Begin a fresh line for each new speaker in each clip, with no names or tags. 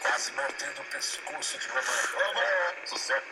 Quase mordendo o pescoço de mamãe. Sucesso.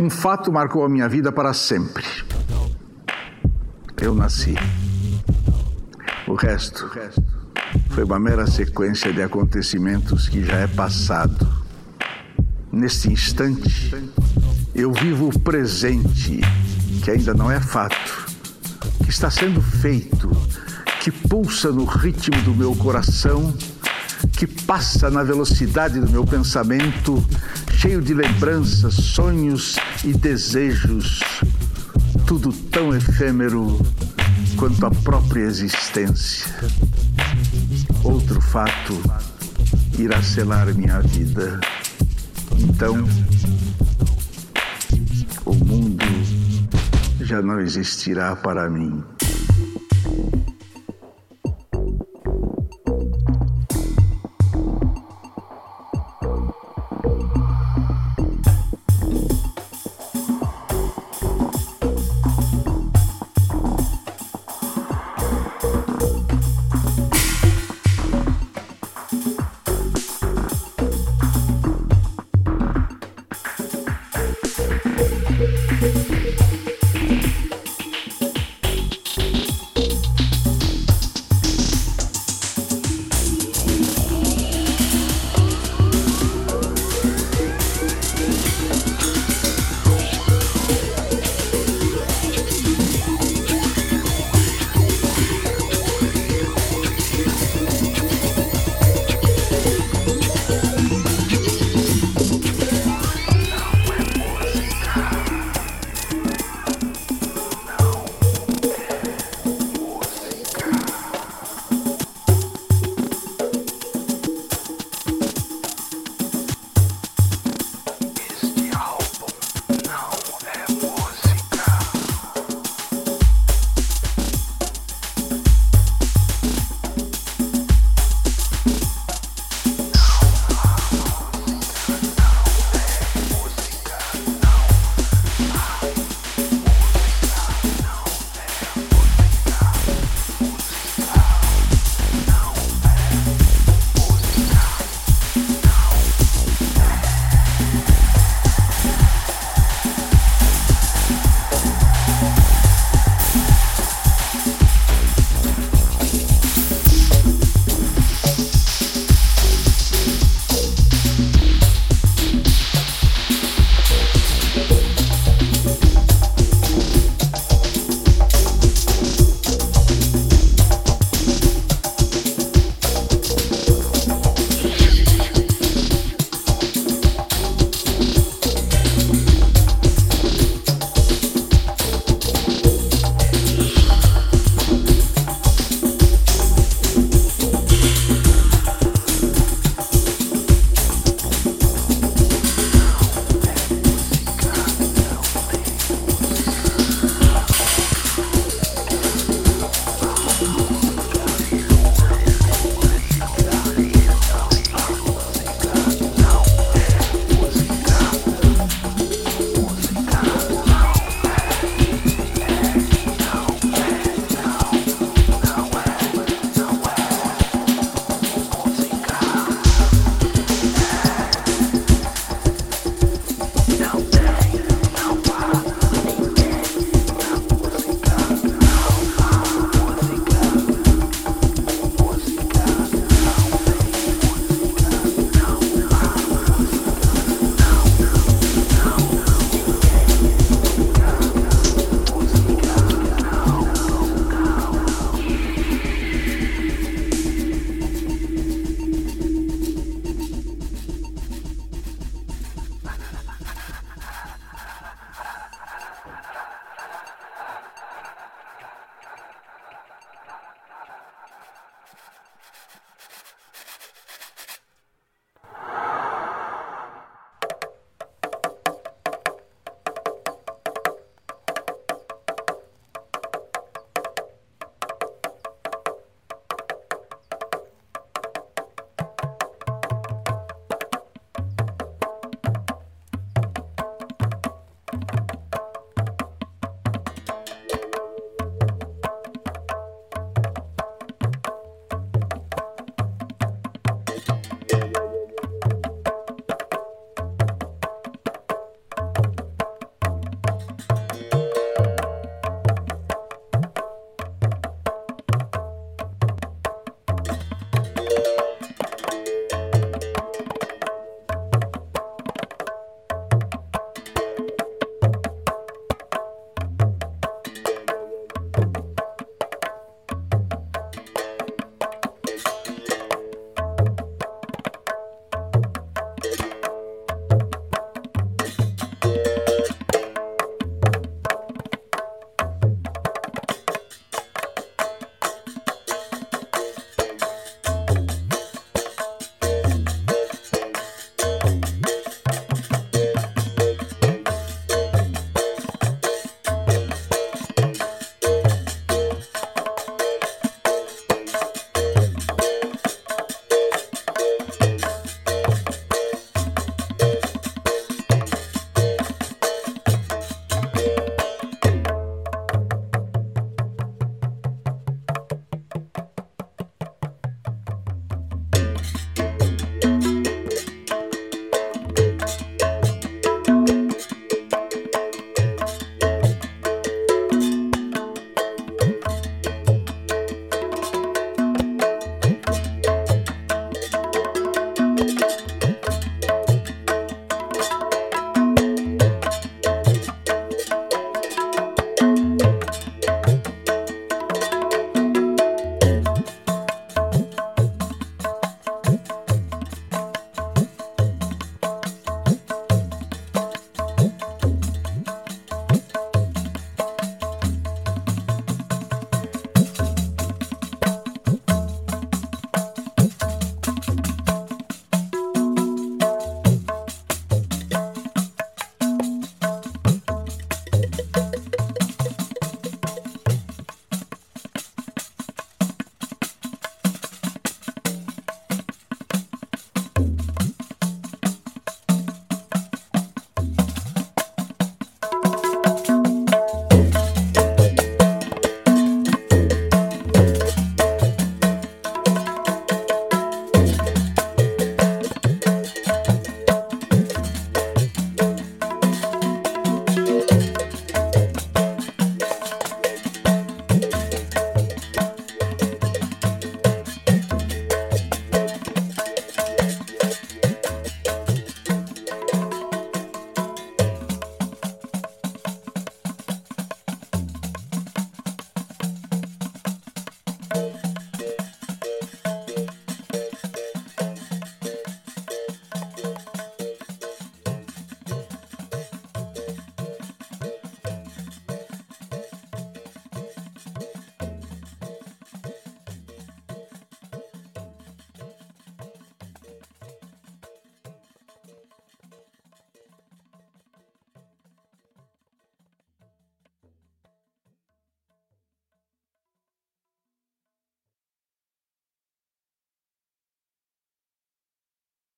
Um fato marcou a minha vida para sempre. Eu nasci. O resto foi uma mera sequência de acontecimentos que já é passado. Neste instante, eu vivo o presente, que ainda não é fato, que está sendo feito, que pulsa no ritmo do meu coração, que passa na velocidade do meu pensamento, cheio de lembranças, sonhos e desejos, tudo tão efêmero quanto a própria existência. Outro fato irá selar minha vida. Então, o mundo já não existirá para mim.